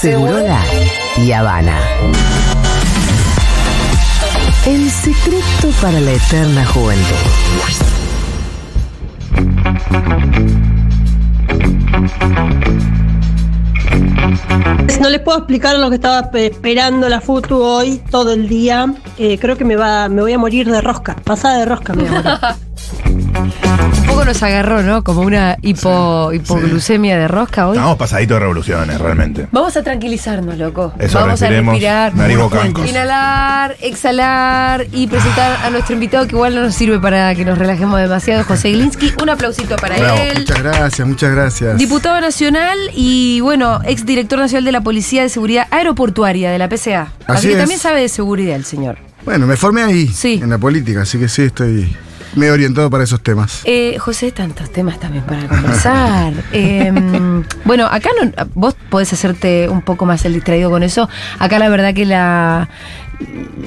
Segurola y Habana. El secreto para la eterna juventud. No les puedo explicar lo que estaba pe- esperando la foto hoy todo el día. Eh, creo que me va, me voy a morir de rosca. Pasada de rosca me voy a morir. Un poco nos agarró, ¿no? Como una hipo, hipoglucemia de rosca hoy. Estamos pasaditos de revoluciones, realmente. Vamos a tranquilizarnos, loco. Eso, Vamos a respiremos, respirar. nariz. Inhalar, exhalar y presentar a nuestro invitado que igual no nos sirve para que nos relajemos demasiado, José Glinsky. Un aplausito para Bravo. él. Muchas gracias, muchas gracias. Diputado nacional y, bueno, ex director nacional de la Policía de Seguridad Aeroportuaria de la PCA. Así, Así que es. también sabe de seguridad el señor. Bueno, me formé ahí, Sí. en la política, así que sí, estoy medio orientado para esos temas. Eh, José, tantos temas también para conversar. Eh, bueno, acá no, vos podés hacerte un poco más el distraído con eso. Acá la verdad que la,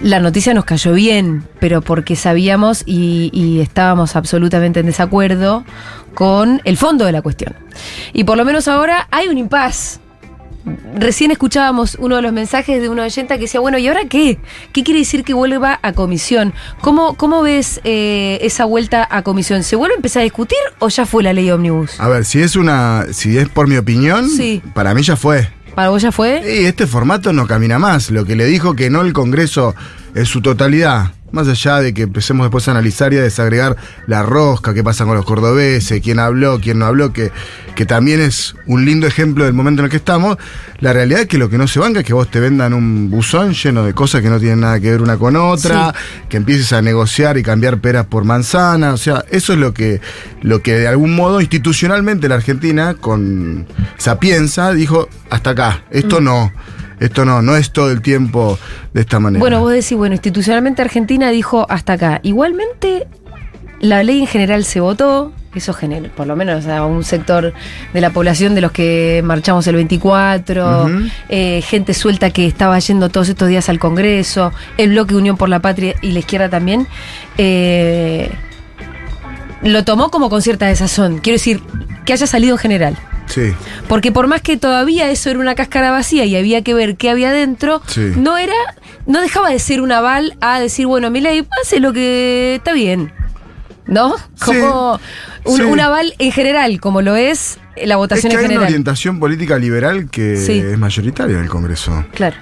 la noticia nos cayó bien, pero porque sabíamos y, y estábamos absolutamente en desacuerdo con el fondo de la cuestión. Y por lo menos ahora hay un impas. Recién escuchábamos uno de los mensajes de una oyenta que decía, bueno, ¿y ahora qué? ¿Qué quiere decir que vuelva a comisión? ¿Cómo, cómo ves eh, esa vuelta a comisión? ¿Se vuelve a empezar a discutir o ya fue la ley ómnibus? A ver, si es una, si es por mi opinión, Sí. para mí ya fue. ¿Para vos ya fue? Y este formato no camina más. Lo que le dijo que no el Congreso en su totalidad. Más allá de que empecemos después a analizar y a desagregar la rosca, qué pasa con los cordobeses, quién habló, quién no habló, que, que también es un lindo ejemplo del momento en el que estamos. La realidad es que lo que no se banca es que vos te vendan un buzón lleno de cosas que no tienen nada que ver una con otra, que empieces a negociar y cambiar peras por manzanas. O sea, eso es lo que, lo que de algún modo institucionalmente la Argentina, con sapienza, dijo, hasta acá, esto no. Esto no, no es todo el tiempo de esta manera. Bueno, vos decís, bueno, institucionalmente Argentina dijo hasta acá. Igualmente, la ley en general se votó. Eso genera, por lo menos a un sector de la población de los que marchamos el 24, Ujú. eh, gente suelta que estaba yendo todos estos días al Congreso, el bloque Unión por la Patria y la izquierda también, eh, lo tomó como con cierta desazón. Quiero decir, que haya salido en general. Sí. Porque por más que todavía eso era una cáscara vacía y había que ver qué había dentro, Sí. no era, no dejaba de ser un aval a decir, bueno, mi ley, hace lo que está bien. ¿No? Como un, sí. un aval en general, como lo es la Es votación que en hay una general. orientación política liberal que Sí. es mayoritaria en el Congreso. Claro.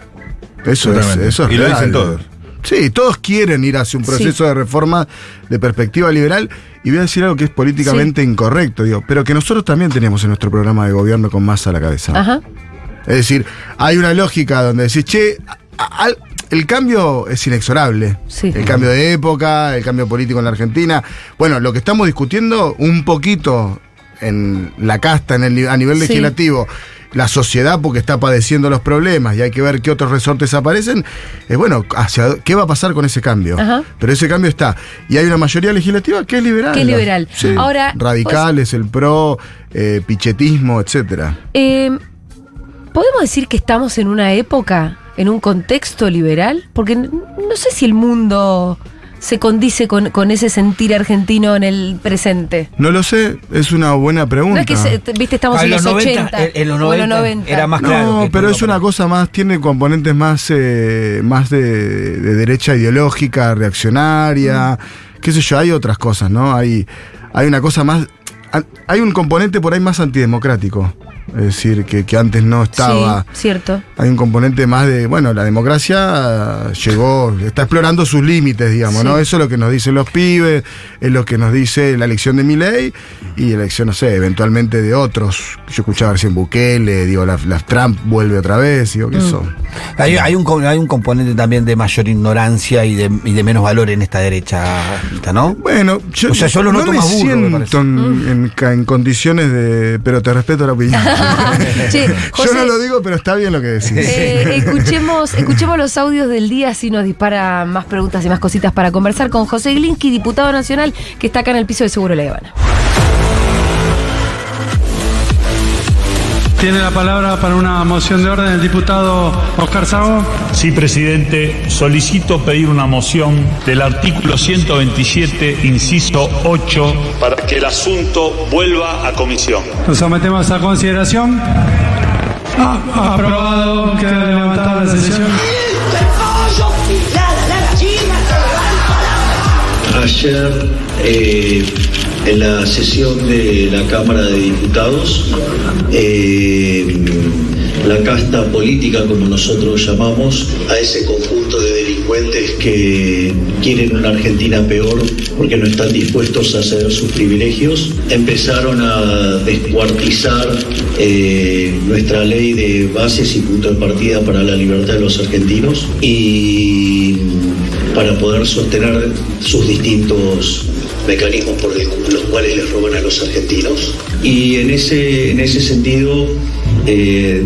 Eso es, eso es Y lo real. dicen todos. Sí, todos quieren ir hacia un proceso de reforma de perspectiva liberal. Y voy a decir algo que es políticamente incorrecto, digo, pero que nosotros también tenemos en nuestro programa de gobierno con masa a la cabeza. Ajá. Es decir, hay una lógica donde decís, che, a- el cambio es inexorable. Sí. El cambio de época, el cambio político en la Argentina. Bueno, lo que estamos discutiendo un poquito en la casta, en el, a nivel Sí. La sociedad porque está padeciendo los problemas y hay que ver qué otros resortes aparecen, es bueno, hacia, ¿qué va a pasar con ese cambio? Ajá. Pero ese cambio está. Y hay una mayoría legislativa que es liberal. Que es liberal. Sí. Ahora, Radicales, el PRO, eh, pichetismo, etcétera. Eh, ¿Podemos decir que estamos en una época, en un contexto liberal? Porque no sé si el mundo se condice con, con ese sentir argentino en el presente. No lo sé, es una buena pregunta. No es que, se- viste, estamos Ah, en los, 90, 80. en- en los o en 90 era más No, claro. que pero es una cosa más, tiene componentes más, eh, más de, de derecha ideológica, reaccionaria, qué sé yo, hay otras cosas, ¿no? Hay, hay una cosa más, hay un componente por ahí más antidemocrático, es decir, que, que antes no estaba. Sí, cierto. Hay un componente más de, bueno, la democracia llegó, está explorando sus límites, digamos, Sí. ¿no? Eso es lo que nos dicen los pibes, es lo que nos dice la elección de Milei y la elección, no sé, eventualmente de otros. Yo escuchaba recién Bukele, digo, la, la Trump vuelve otra vez, digo, ¿qué Mm. son? Hay, hay un, hay un componente también de mayor ignorancia y de, y de menos valor en esta derecha, ¿no? Bueno, yo, O sea, yo lo no noto me más me parece. siento en, en en condiciones de... Pero te respeto la opinión. Che, yo no lo digo, pero está bien lo que decís. eh, escuchemos, escuchemos los audios del día, así nos dispara más preguntas y más cositas para conversar con José Glinsky, diputado nacional, que está acá en el piso de Seguro La Habana. Tiene la palabra para una moción de orden el diputado Oscar Sago. Sí, presidente. Solicito pedir una moción del artículo 127, inciso 8, para que el asunto vuelva a comisión. Lo sometemos a consideración. Ah, ah, aprobado. Queda levantada la sesión. Ayer eh en la sesión de la Cámara de Diputados, eh, la casta política, como nosotros llamamos, a ese conjunto de delincuentes que quieren una Argentina peor porque no están dispuestos a ceder sus privilegios, empezaron a descuartizar eh, nuestra ley de bases y punto de partida para la libertad de los argentinos y para poder sostener sus distintos mecanismos por los cuales les roban a los argentinos. Y en ese, en ese sentido, eh,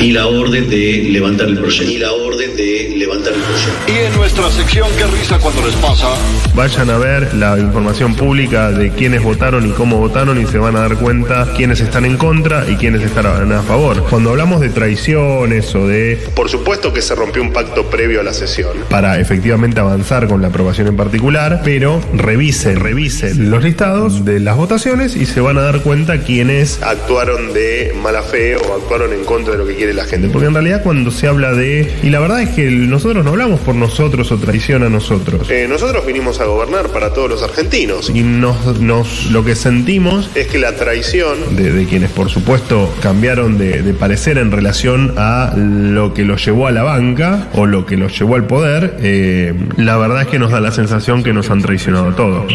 di la orden de levantar el proyecto. Orden de levantar el proyecto. Y en nuestra sección, qué risa cuando les pasa. Vayan a ver la información pública de quiénes votaron y cómo votaron y se van a dar cuenta quiénes están en contra y quiénes están a favor. Cuando hablamos de traiciones o de... Por supuesto que se rompió un pacto previo a la sesión para efectivamente avanzar con la aprobación en particular, pero revisen, revisen los listados de las votaciones y se van a dar cuenta quiénes actuaron de mala fe o actuaron en contra de lo que quiere la gente. Porque en realidad cuando se habla de... Y la verdad es que nosotros no hablamos por nosotros o traición a nosotros. Eh, nosotros vinimos a gobernar para todos los argentinos y nos, nos lo que sentimos es que la traición de, de quienes por supuesto cambiaron de, de, parecer en relación a lo que los llevó a la banca o lo que los llevó al poder, eh, la verdad es que nos da la sensación que nos han traicionado a todos.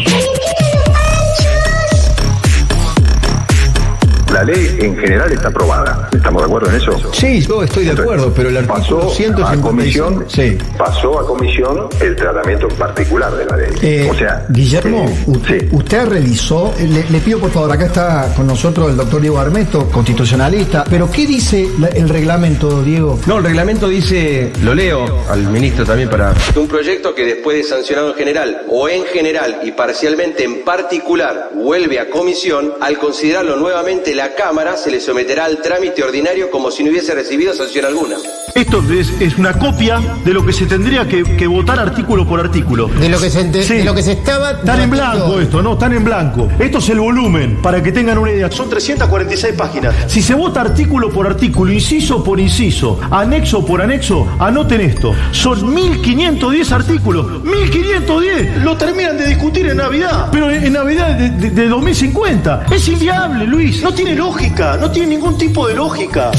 La ley en general está aprobada. ¿Estamos de acuerdo en eso? Sí, yo estoy de acuerdo, pero el artículo pasó 156 a comisión, Sí. pasó a comisión el tratamiento particular de la ley. Eh, o sea, Guillermo, eh, usted, sí. usted realizó, eh, le, le pido por favor, acá está con nosotros el doctor Diego Armesto, constitucionalista, pero ¿qué dice la- el reglamento, Diego? No, el reglamento dice, lo leo al ministro también para... Un proyecto que después de sancionado en general o en general y parcialmente en particular vuelve a comisión, al considerarlo nuevamente la Cámara se le someterá al trámite ordinario como si no hubiese recibido sanción alguna. Esto es, es una copia de lo que se tendría que, que votar artículo por artículo. De lo que se ente- de lo que se estaba Están en blanco esto, no, están en blanco. Esto es el volumen, para que tengan una idea. Son 346 páginas. Si se vota artículo por artículo, inciso por inciso, anexo por anexo, anoten esto. Son 1510 artículos. 1510. Lo terminan de discutir en Navidad. Pero en, en Navidad de, de- de 2050. Es inviable, Luis. No tiene lógica. No tiene ningún tipo de lógica.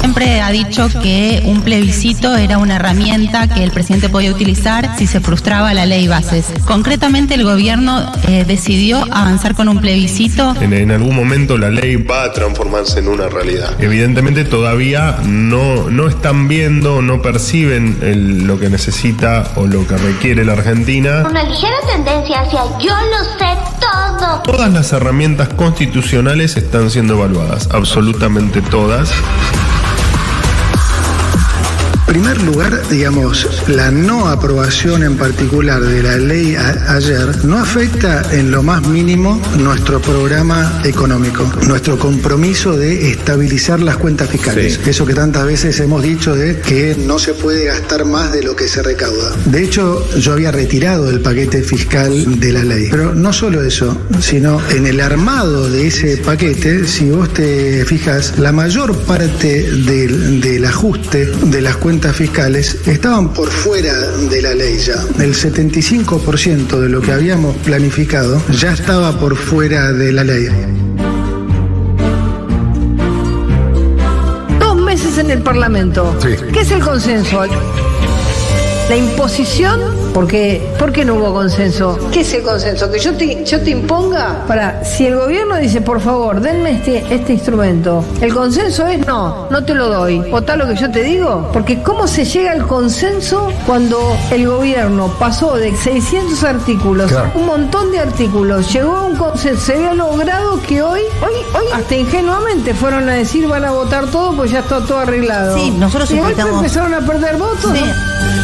Siempre ha dicho que un plebiscito era una herramienta que el presidente podía utilizar si se frustraba la ley bases. Concretamente el gobierno eh, decidió avanzar con un plebiscito. En, en algún momento la ley va a transformarse en una realidad. Evidentemente todavía no, no están viendo, no perciben el- lo que necesita o lo que requiere la Argentina. Una ligera tendencia hacia yo lo sé Todas las herramientas constitucionales están siendo evaluadas, absolutamente todas. Primer lugar, digamos, la no aprobación en particular de la ley ayer no afecta en lo más mínimo nuestro programa económico, nuestro compromiso de estabilizar las cuentas fiscales. Eso que tantas veces hemos dicho de que no se puede gastar más de lo que se recauda. De hecho, yo había retirado el paquete fiscal de la ley. Pero no solo eso, sino en el armado de ese paquete, si vos te fijas, la mayor parte del, del ajuste de las cuentas fiscales estaban por fuera de la ley ya. El 75% de lo que habíamos planificado ya estaba por fuera de la ley. Dos meses en el Parlamento. ¿Qué es el consenso? La imposición, porque ¿por qué no hubo consenso? ¿Qué es el consenso? Que yo te, yo te imponga para si el gobierno dice, por favor, denme este, este instrumento. El consenso es no, no te lo doy. ¿Votá lo que yo te digo? Porque ¿cómo se llega al consenso cuando el gobierno pasó de 600 artículos, Claro. un montón de artículos, llegó a un consenso, se había logrado que hoy, hoy, hoy, hasta ingenuamente fueron a decir van a votar todo, pues ya está todo arreglado. Sí, nosotros y empezaron a perder votos. Sí.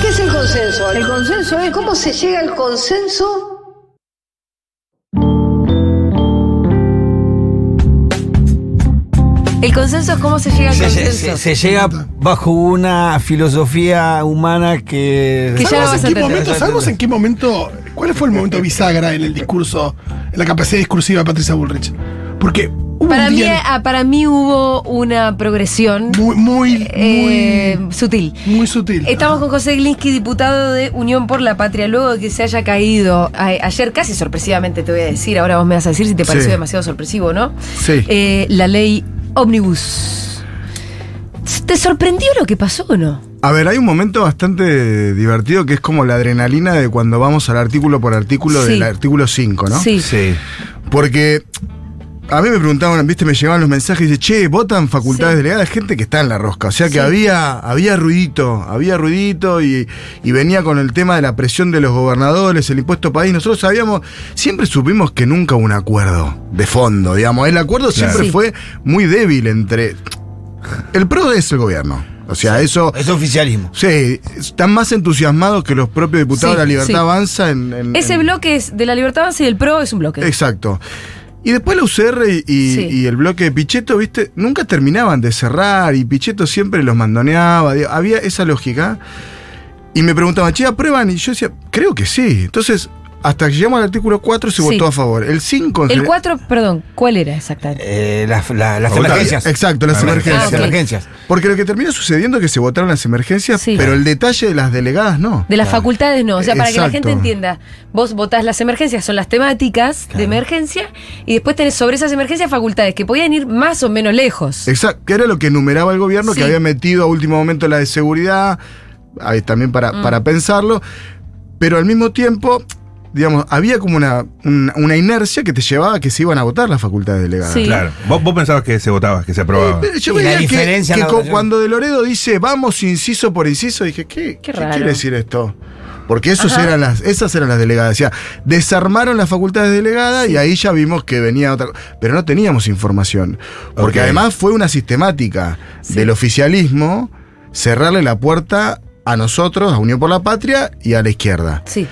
¿Qué es el consenso? El consenso es cómo se llega al consenso El consenso es cómo se llega al Se, se- consenso. se- se llega bajo una filosofía humana que... Que ya no vas a ¿Sabemos en qué momento, ¿Sabemos en qué momento, cuál fue el momento bisagra en el discurso, en la capacidad discursiva de Patricia Bullrich? Porque Para mí, ah, para mí hubo una progresión Muy, muy, eh, sutil. muy sutil. Estamos con José Glinsky, diputado de Unión por la Patria, luego de que se haya caído a- ayer, casi sorpresivamente te voy a decir, ahora vos me vas a decir si te pareció Sí. demasiado sorpresivo, ¿no? Sí. Eh, la ley Omnibus. ¿Te sorprendió lo que pasó o no? A ver, hay un momento bastante divertido que es como la adrenalina de cuando vamos al artículo por artículo Sí. del artículo 5, ¿no? Sí. Sí. Porque a mí me preguntaban, viste, me llegaban los mensajes y dice, che, votan facultades Sí. delegadas, gente que está en la rosca. O sea que Sí. había, había ruidito, había ruidito y, y venía con el tema de la presión de los gobernadores, el impuesto país. Nosotros sabíamos, siempre supimos que nunca hubo un acuerdo de fondo, digamos. El acuerdo siempre Sí. fue muy débil entre. El PRO es el gobierno. O sea, eso. Es oficialismo. Sí, están más entusiasmados que los propios diputados Sí, de la Libertad sí. Avanza en. en- Ese en- bloque es de la Libertad Avanza y del PRO es un bloque. Exacto. Y después la UCR y, y- Sí. y el bloque de Pichetto, viste, nunca terminaban de cerrar y Pichetto siempre los mandoneaba. Había esa lógica. Y me preguntaban, che, ¿aprueban? Y yo decía, creo que sí. Entonces, hasta que llegamos al artículo 4 se Sí. votó a favor. El 5 en El general- 4, perdón, ¿cuál era exactamente? Eh, las la- las Facultades. emergencias. Exacto, las Ah, emergencias. Las emergencias. Porque lo que terminó sucediendo es que se votaron las emergencias, Sí. pero el detalle de las delegadas no. De las facultades no, o sea, para que la gente entienda, vos votás las emergencias, son las temáticas de emergencia, y después tenés sobre esas emergencias facultades que podían ir más o menos lejos. Exacto, que era lo que enumeraba el gobierno, Sí. que había metido a último momento la de seguridad, ahí también para, Mm. para pensarlo, pero al mismo tiempo, digamos, había como una, una, una inercia que te llevaba a que se iban a votar las facultades delegadas. Sí. Claro. Vos, vos pensabas que se votaba, que se aprobaba. Pero yo veía que- diferencia que, cuando De Loredo dice vamos inciso por inciso, dije, ¿qué, Qué ¿qué raro. quiere decir esto? Porque esos Ajá. eran las, esas eran las delegadas. O sea, desarmaron las facultades delegadas y ahí ya vimos que venía otra Pero no teníamos información. Porque además fue una sistemática del oficialismo cerrarle la puerta a nosotros, a Unión por la Patria y a la izquierda. Sí.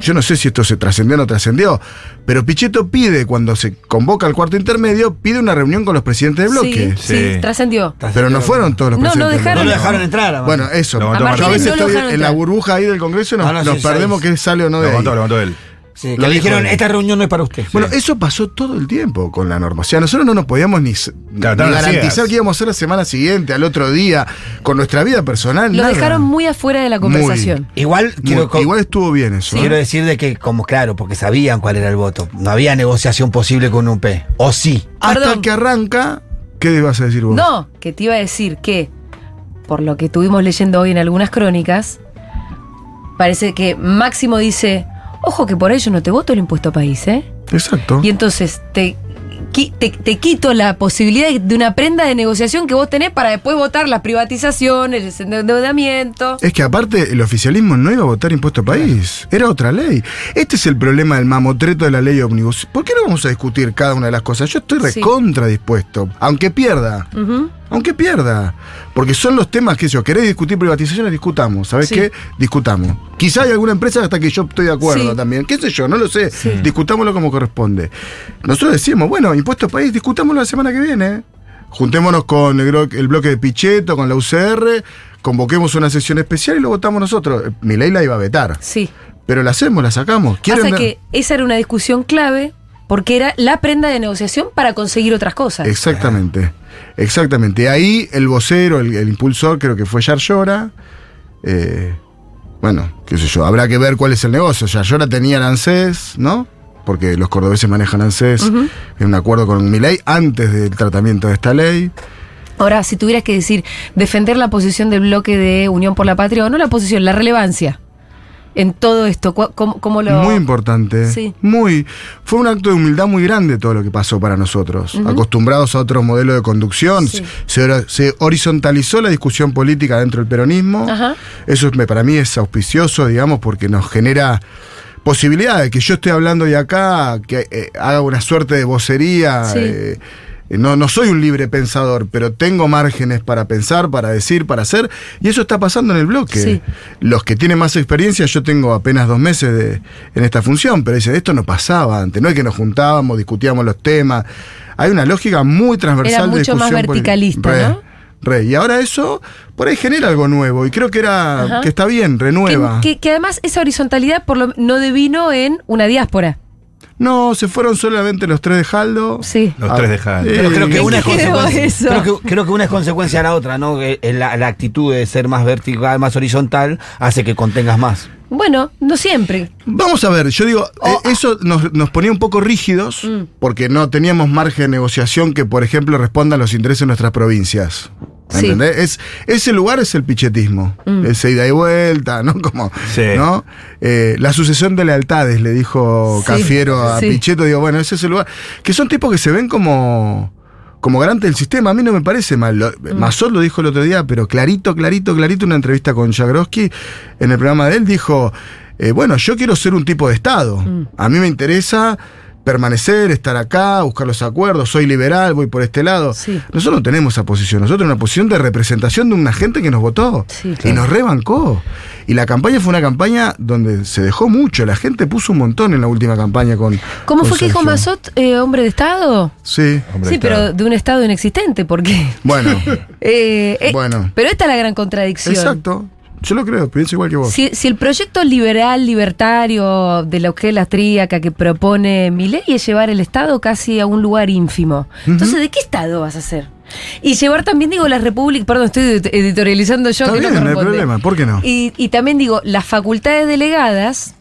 Yo no sé si esto se trascendió o no trascendió, pero Pichetto pide, cuando se convoca al cuarto intermedio, pide una reunión con los presidentes de bloque. Sí, sí, Sí. trascendió. Pero no fueron todos los No, no presidentes. del dejaron- No lo dejaron entrar. Bueno, eso. Lo Yo a veces no lo estoy en la burbuja ahí del Congreso y nos, Ah, no, nos sí, perdemos que sale o no de Lo ahí. contó, lo contó él. Sí, lo le dijeron, esta reunión no es para usted. Bueno, eso pasó todo el tiempo con la norma. O sea, nosotros no nos podíamos ni, garantizar que íbamos a hacer la semana siguiente, al otro día, con nuestra vida personal. Lo nada. dejaron muy afuera de la Muy. conversación. Igual quiero, igual estuvo bien eso. ¿eh? quiero decir de que, como claro, porque sabían cuál era el voto. No había negociación posible con UP. O sí. Hasta que arranca, ¿qué ibas a decir vos? No, que te iba a decir que, por lo que estuvimos leyendo hoy en algunas crónicas, parece que Máximo dice, ojo que por ello no te voto el impuesto a país, ¿eh? Exacto. Y entonces te, te, te quito la posibilidad de- una prenda de negociación que vos tenés para después votar las privatizaciones, el endeudamiento. Es que aparte el oficialismo no iba a votar impuesto a país, era otra ley. Este es el problema del mamotreto de la ley ómnibus. ¿Por qué no vamos a discutir cada una de las cosas? Yo estoy recontra dispuesto, aunque pierda. Ujú. Aunque pierda. Porque son los temas que yo, querés discutir privatizaciones, discutamos. ¿Sabes Sí. qué? Discutamos. Quizá hay alguna empresa hasta que yo estoy de acuerdo Sí. también. ¿Qué sé yo? No lo sé. Discutámoslo como corresponde. Nosotros decimos, bueno, impuesto país, discutámoslo la semana que viene. Juntémonos con el, bloque de Pichetto, con la UCR, convoquemos una sesión especial y lo votamos nosotros. Mi ley la iba a vetar. Sí. Pero la hacemos, la sacamos. ¿Quieren Pasa que esa era una discusión clave porque era la prenda de negociación para conseguir otras cosas. Exactamente, exactamente. Ahí el vocero, el, el impulsor, creo que fue Yarlora. Eh, bueno, qué sé yo, habrá que ver cuál es el negocio. Yarlora tenía el ANSES, ¿no? Porque los cordobeses manejan ANSES en un acuerdo con mi ley antes del tratamiento de esta ley. Ahora, si tuvieras que decir, defender la posición del bloque de Unión por la Patria, o no la posición, la relevancia en todo esto, ¿cómo, cómo lo...? Muy importante. Sí. Muy. Fue un acto de humildad muy grande todo lo que pasó para nosotros. Acostumbrados a otro modelo de conducción, Sí. se, hor- se horizontalizó la discusión política dentro del peronismo. Eso para mí es auspicioso, digamos, porque nos genera posibilidad de que yo esté hablando de acá, que eh, haga una suerte de vocería. Sí. eh, no, no soy un libre pensador, pero tengo márgenes para pensar, para decir, para hacer, y eso está pasando en el bloque. Sí. Los que tienen más experiencia, yo tengo apenas dos meses de- en esta función, pero dicen, esto no pasaba antes, no es que nos juntábamos, discutíamos los temas, hay una lógica muy transversal Era de mucho más discusión política. verticalista, Re, ¿no? re. Y ahora eso, por ahí genera algo nuevo, y creo que era, Ajá. que está bien, renueva. Que, que- que además esa horizontalidad por lo, no devino en una diáspora. No, se fueron solamente los tres de Jaldo. Sí. Los Ah, tres de Jaldo. eh, Pero creo que una es consecuencia. Creo que, creo que una es consecuencia de la otra, ¿no? La, la actitud de ser más vertical, más horizontal, hace que contengas más. Bueno, no siempre. Vamos a ver, yo digo, Oh. eh, eso nos, nos ponía un poco rígidos Mm. porque no teníamos margen de negociación que, por ejemplo, responda a los intereses de nuestras provincias. Sí. ¿Entendés? Es, ese lugar es el pichetismo, Mm. ese ida y vuelta, ¿no? Como, Sí. ¿no? Eh, la sucesión de lealtades, le dijo Sí, Cafiero a sí. Pichetto, digo, bueno, ese es el lugar. Que son tipos que se ven como, como garante del sistema, a mí no me parece mal. Mm. Mazot lo dijo el otro día, pero clarito, clarito, clarito, una entrevista con Jagroski, en el programa de él, dijo, eh, bueno, yo quiero ser un tipo de Estado. Mm. A mí me interesa permanecer, estar acá, buscar los acuerdos, soy liberal, voy por este lado. Sí. Nosotros no tenemos esa posición, nosotros tenemos una posición de representación de una gente que nos votó Sí. y nos rebancó. Y la campaña fue una campaña donde se dejó mucho, la gente puso un montón en la última campaña con... ¿Cómo con fue que dijo. Mazot, eh, hombre de Estado? Sí. Hombre, sí, pero de un Estado inexistente, porque. Bueno, Eh, eh, Bueno. Pero esta es la gran contradicción. exacto. Yo lo creo, pienso igual que vos. Si, si el proyecto liberal, libertario, de lo que es la tríaca que propone Milei es llevar el Estado casi a un lugar ínfimo. Entonces, ¿de qué Estado vas a hacer? Y llevar también, digo, las repúblicas, perdón, estoy edit- editorializando yo. Está que bien, no hay problema, ¿por qué no? Y, y también digo, las facultades delegadas,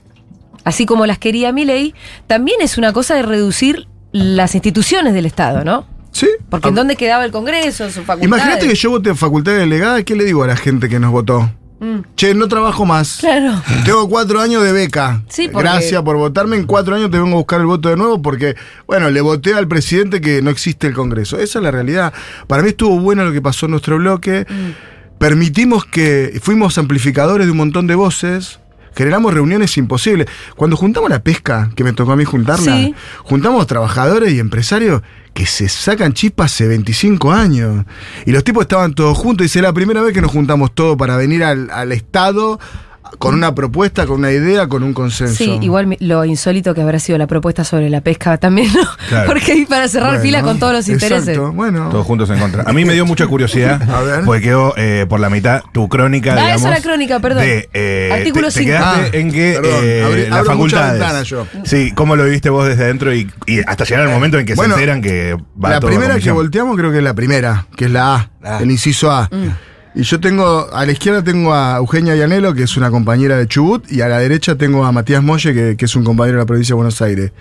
así como las quería Milei, también es una cosa de reducir las instituciones del Estado, ¿no? Sí. Porque ¿en dónde quedaba el Congreso, sus facultades? Imagínate que yo voté en facultad delegada, ¿qué le digo a la gente que nos votó? Mm, Che, no trabajo más. claro. Tengo cuatro años de beca. Sí, porque- Gracias por votarme. En cuatro años te vengo a buscar el voto de nuevo porque, bueno, le voté al presidente que no existe el Congreso. Esa es la realidad. Para mí estuvo bueno lo que pasó en nuestro bloque. Mm. Permitimos que fuimos amplificadores de un montón de voces. Generamos reuniones imposibles. Cuando juntamos la pesca, que me tocó a mí juntarla, Sí. juntamos trabajadores y empresarios que se sacan chispas hace 25 años. Y los tipos estaban todos juntos. Y es la primera vez que nos juntamos todos para venir al, al Estado con una propuesta, con una idea, con un consenso. Sí, igual lo insólito que habrá sido la propuesta sobre la pesca también, ¿no? Claro. Porque ahí para cerrar Bueno, fila con todos los intereses. Exacto, bueno. Todos juntos en contra. A mí me dio mucha curiosidad, A ver. porque quedó eh, por la mitad tu crónica, Ah, digamos. esa era crónica, perdón. De, eh, Artículo te, te cinco. quedaste Ah, en que perdón, eh, abrí- las abro muchas facultades. ventanas yo. Sí, ¿cómo lo viviste vos desde adentro y, y hasta llegar al momento en que Bueno, se enteran que va la todo primera que volteamos creo que es la primera, que es la A, Ah. el inciso A. Y yo tengo, a la izquierda tengo a Eugenia Llanelo, que es una compañera de Chubut, y a la derecha tengo a Matías Molle, que, que es un compañero de la provincia de Buenos Aires.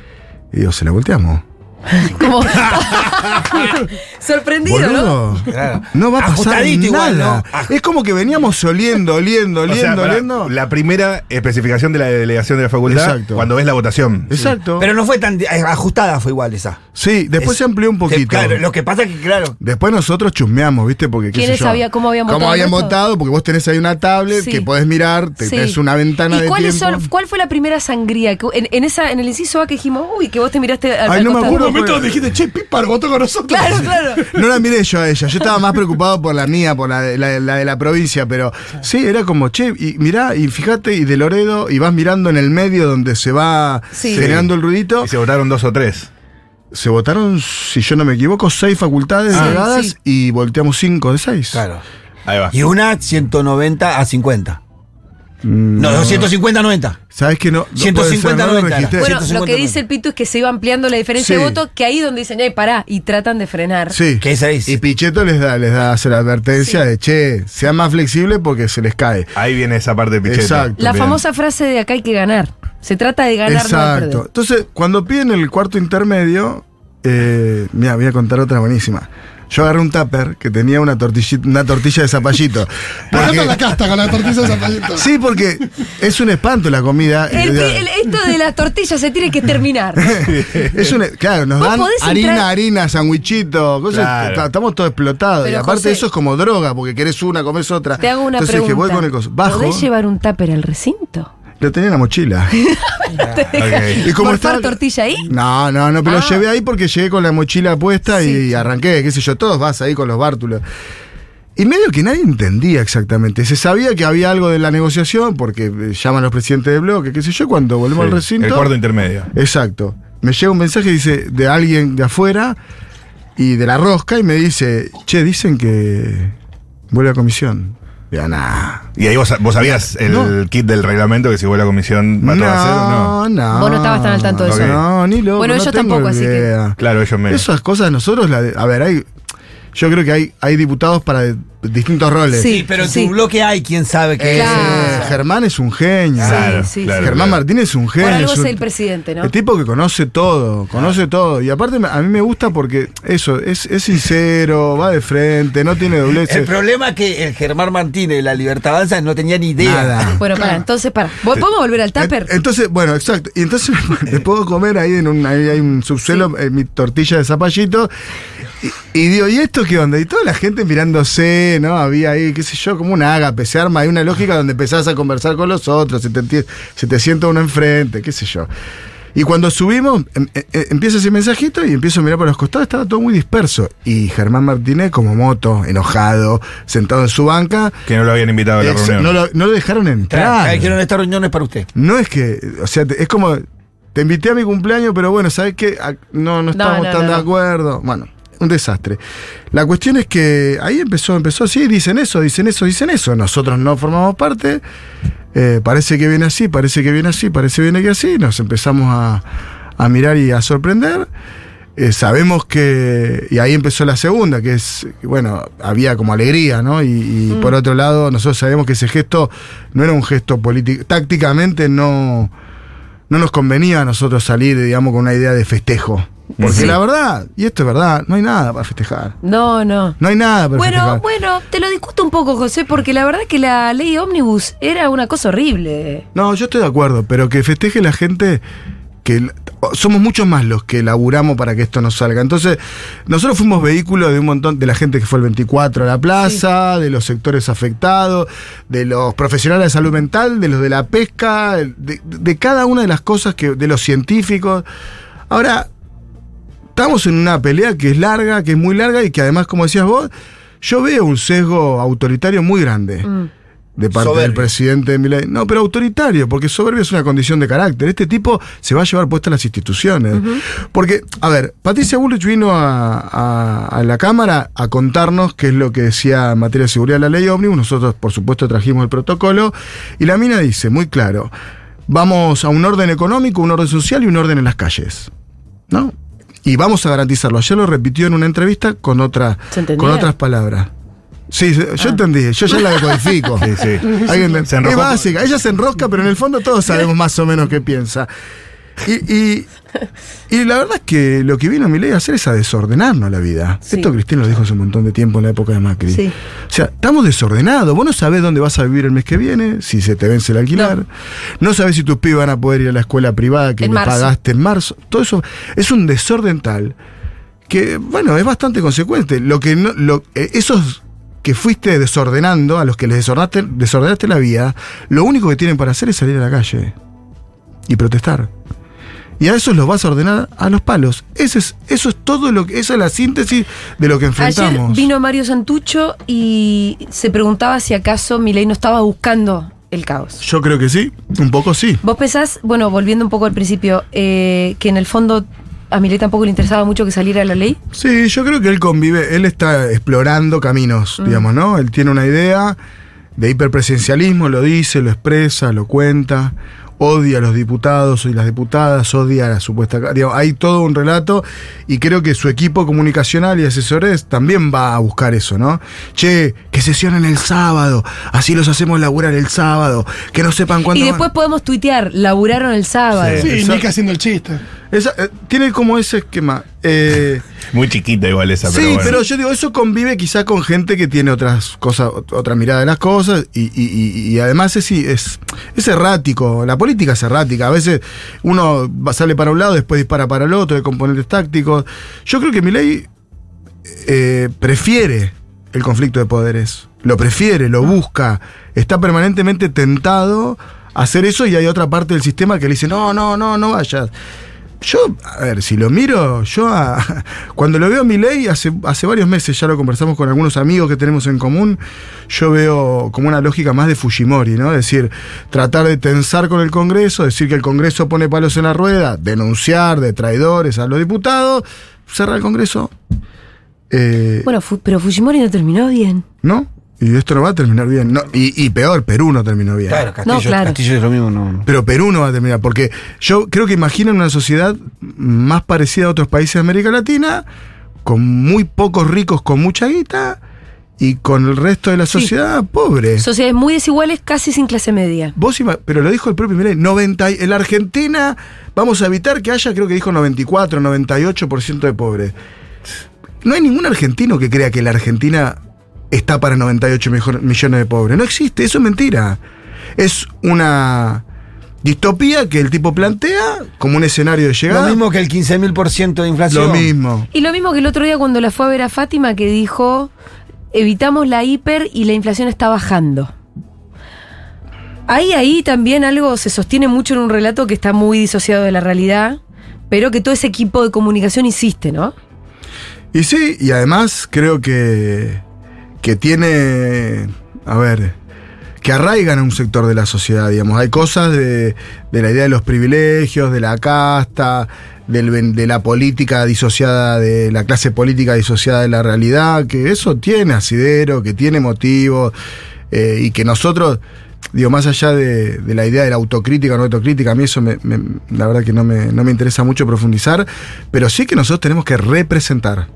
Y digo, se la volteamos. Como- Sorprendido, ¿no? Boludo. Claro. No va a pasar Ajustadito nada. igual, ¿no? Es como que veníamos oliendo, oliendo, O sea, oliendo, oliendo. la primera especificación de la delegación de la facultad Exacto. cuando ves la votación. Exacto. Pero no fue tan eh, ajustada, fue igual esa. sí, después Es- se amplió un poquito. Claro, lo que pasa es que, claro. Después nosotros chusmeamos, ¿viste? Porque ¿Quiénes yo, había- cómo habían votado habían el resto? votado, porque vos tenés ahí una tablet Sí. que podés mirar, te, Sí. tenés una ventana ¿Y de tiempo. son- cuál fue la primera sangría? En, en esa, en el inciso A que dijimos, uy, que vos te miraste al Ay, no me acuerdo. Momento donde dijiste, che, Pipar votó con nosotros. Claro, claro. No la miré yo a ella, yo estaba más preocupado por la mía, por la de la, la de la provincia, pero sí, era como, che, y mirá, y fíjate, y de Loredo, y vas mirando en el medio donde se va Sí. generando el ruidito. Y se votaron dos o tres. Se votaron, si yo no me equivoco, seis facultades Ah, sí. y volteamos cinco de seis. Claro. Ahí va. Y una 190 a 50. Mm, No, 250 a 90. ¿Sabes que no? no 150 puede ser, no lo 90. registré. Bueno, 150 lo que dice el Pitu es que se iba ampliando la diferencia Sí. de voto, que ahí donde dicen, ay, pará, y tratan de frenar. Sí. Esa es. Y Pichetto les da, les da hace la advertencia Sí. de che, sean más flexibles porque se les cae. Ahí viene esa parte de Pichetto. Exacto. La Bien. famosa frase de acá hay que ganar. Se trata de ganar, no de Exacto. Entonces, cuando piden el cuarto intermedio, eh, mira, voy a contar otra buenísima. Yo agarré un tupper que tenía una, tortillita- una tortilla de zapallito. Ponete la casta con la tortilla de zapallito. Sí, porque es un espanto la comida. El- el- esto de las tortillas se tiene que terminar. es un, claro, nos dan harina, entrar- harina, sandwichito, cosas. Claro. Estamos todos explotados. Pero, y aparte, José, eso es como droga, porque querés una, comes otra. Te hago una Entonces pregunta. dije, voy con el coso. Bajo, ¿Podés llevar un tupper al recinto? Lo tenía en la mochila. Ok. Y ¿Morfar estaba- tortilla ahí? No, no, no, pero Ah. lo llevé ahí porque llegué con la mochila puesta y, arranqué, qué sé yo, todos vas ahí con los bártulos. Y medio que nadie entendía exactamente. Se sabía que había algo de la negociación porque eh, llaman los presidentes de bloque, qué sé yo, cuando volvemos Sí, al recinto. El cuarto intermedio. Exacto. Me llega un mensaje dice de alguien de afuera y de la rosca y me dice, che, dicen que vuelve a comisión. Ya nada. Y ahí vos, vos sabías el No. kit del reglamento que si vos la comisión va todo a hacer o no. No, no. Vos no estabas tan al tanto de eso. No, ni loco. Bueno, no ellos tengo tampoco, así que- idea. Claro, ellos menos. Esas cosas nosotros, la de- a ver, hay, yo creo que hay, hay diputados para de- distintos roles. Sí, pero en sí. tu bloque hay quien sabe que Eh, Claro. Germán es un genio. Claro, sí, claro, Germán claro. Martínez es un genio. Por algo es es un- el presidente, ¿no? El tipo que conoce todo, conoce todo. Y aparte me- a mí me gusta porque eso, es, es sincero, va de frente, no tiene El dobleces. problema es que el Germán Martínez de la Libertad Avanza no tenía ni idea. Nada. Bueno, para, entonces, para. ¿Podemos volver al tupper? En- Entonces, bueno, exacto. Y entonces me puedo comer ahí en un, ahí hay un subsuelo, en mi tortilla de zapallito. Y, y digo, ¿y esto qué onda? Y toda la gente mirándose, ¿no? Había ahí, qué sé yo, como un ágape, se arma. Hay una lógica donde empezás a conversar con los otros, se te, se te sienta uno enfrente, qué sé yo. Y cuando subimos, em- em- em- empieza ese mensajito y empiezo a mirar por los costados, estaba todo muy disperso. Y Germán Martínez, como moto, enojado, sentado en su banca. Que no lo habían invitado a la ex- reunión. no, lo, no lo dejaron entrar. Dijeron esta reunión es para usted. No es que, o sea, te- es como, te invité a mi cumpleaños, pero bueno, ¿sabes qué? A- No, no estamos no, tan no, de acuerdo. Bueno, un desastre. La cuestión es que ahí empezó, empezó así, dicen eso, dicen eso, dicen eso. Nosotros no formamos parte. Eh, parece que viene así, parece que viene así, parece que viene que así. Nos empezamos a, a mirar y a sorprender. Eh, sabemos que. Y ahí empezó la segunda, que es. Bueno, había como alegría, ¿no? Y, y por otro lado, nosotros sabemos que ese gesto no era un gesto político. Tácticamente no. No nos convenía a nosotros salir, digamos, con una idea de festejo. Porque Sí. la verdad, y esto es verdad, no hay nada para festejar. No, no. No hay nada para Bueno, festejar. bueno, te lo discuto un poco, José, porque la verdad que la ley ómnibus era una cosa horrible. No, yo estoy de acuerdo, pero que festeje la gente que somos muchos más los que laburamos para que esto no salga. Entonces, nosotros fuimos vehículo de un montón de la gente que fue el 24 a la plaza, de los sectores afectados, de los profesionales de salud mental, de los de la pesca, de, de cada una de las cosas que de los científicos. Ahora, estamos en una pelea que es larga, que es muy larga y que además, como decías vos, yo veo un sesgo autoritario muy grande Mm. de parte Soberbio. del presidente Milei. No, pero autoritario, porque soberbio es una condición de carácter. Este tipo se va a llevar puestas las instituciones. Porque, a ver, Patricia Bullrich vino a, a- a la Cámara a contarnos qué es lo que decía en materia de seguridad la ley ómnibus. Nosotros, por supuesto, trajimos el protocolo. Y la mina dice, muy claro, vamos a un orden económico, un orden social y un orden en las calles. ¿No? Y vamos a garantizarlo. Ayer lo repitió en una entrevista con, otra, con otras palabras. Sí, yo entendí, yo ya la decodifico. Sí, sí. Se es básica, ella se enrosca, pero en el fondo todos sabemos más o menos qué piensa. Y, y, y la verdad es que lo que vino Milei a hacer es a desordenarnos la vida. Sí. Esto Cristina lo dijo hace un montón de tiempo en la época de Macri. Sí. O sea, estamos desordenados. Vos no sabés dónde vas a vivir el mes que viene, si se te vence el alquiler. No, sabés si tus pibes van a poder ir a la escuela privada que le pagaste en marzo. Todo eso es un desorden tal que, bueno, es bastante consecuente. Lo que no, lo, eh, esos que fuiste desordenando, a los que les desordenaste, desordenaste la vida, lo único que tienen para hacer es salir a la calle y protestar. Y a esos los vas a ordenar a los palos. Ese es, eso es todo lo que, esa es la síntesis de lo que Ayer enfrentamos. vino Mario Santucho y se preguntaba si acaso Milei no estaba buscando el caos. Yo creo que sí, un poco sí. Vos pensás, bueno, volviendo un poco al principio, eh, que en el fondo a Milei tampoco le interesaba mucho que saliera la ley. Sí, yo creo que él convive, él está explorando caminos, Mm. digamos, ¿no? Él tiene una idea de hiperpresidencialismo, lo dice, lo expresa, lo cuenta, odia a los diputados y las diputadas, odia a la supuesta... digamos, hay todo un relato y creo que su equipo comunicacional y asesores también va a buscar eso, ¿no? Che, que sesionen el sábado, así los hacemos laburar el sábado, que no sepan cuándo... Y van- después podemos tuitear, laburaron el sábado. Sí, Sí, Nick haciendo el chiste. Esa- eh, tiene como ese esquema. eh, Muy chiquita igual esa, sí, pero bueno. pero yo digo, eso convive quizá con gente que tiene otras cosas, ot- otra mirada de las cosas y, y- además es, es, es errático. La política es errática. A veces uno sale para un lado, después dispara para el otro, de componentes tácticos. Yo creo que Milei eh, prefiere el conflicto de poderes. Lo prefiere, lo busca. Está permanentemente tentado a hacer eso y hay otra parte del sistema que le dice, no, no, no, no vayas. Yo, a ver, si lo miro, yo a- cuando lo veo a mi ley, hace, hace varios meses ya lo conversamos con algunos amigos que tenemos en común, yo veo como una lógica más de Fujimori, ¿no? Es decir, tratar de tensar con el Congreso, decir que el Congreso pone palos en la rueda, denunciar de traidores a los diputados, cerrar el Congreso. Eh, Bueno, pero Fujimori no terminó bien. ¿No? Y esto no va a terminar bien. No, y, y peor, Perú no terminó bien. Claro, Castillo, No, claro. Castillo es lo mismo, no. Pero Perú no va a terminar, porque yo creo que imaginan una sociedad más parecida a otros países de América Latina, con muy pocos ricos con mucha guita y con el resto de la sociedad pobre. Sociedades muy desiguales, casi sin clase media. Vos pero lo dijo el propio Milei, 90 y- en la Argentina vamos a evitar que haya, creo que dijo 94, 98% de pobres. No hay ningún argentino que crea que la Argentina está para 98 mejor- millones de pobres. No existe, eso es mentira. Es una distopía que el tipo plantea como un escenario de llegada. Lo mismo que el 15.000% de inflación. Lo mismo. Y lo mismo que el otro día cuando la fue a ver a Fátima que dijo, evitamos la hiper y la inflación está bajando. Ahí, ahí también algo se sostiene mucho en un relato que está muy disociado de la realidad, pero que todo ese equipo de comunicación insiste, ¿no? Y sí, y además creo que, que tiene, a ver, que arraigan a un sector de la sociedad, digamos. Hay cosas de, de la idea de los privilegios, de la casta, del de la política disociada, de la clase política disociada de la realidad, que eso tiene asidero, que tiene motivo, eh, y que nosotros, digo, más allá de, de la idea de la autocrítica o no autocrítica, a mí eso me- me- la verdad que no me, no me interesa mucho profundizar, pero sí que nosotros tenemos que representar.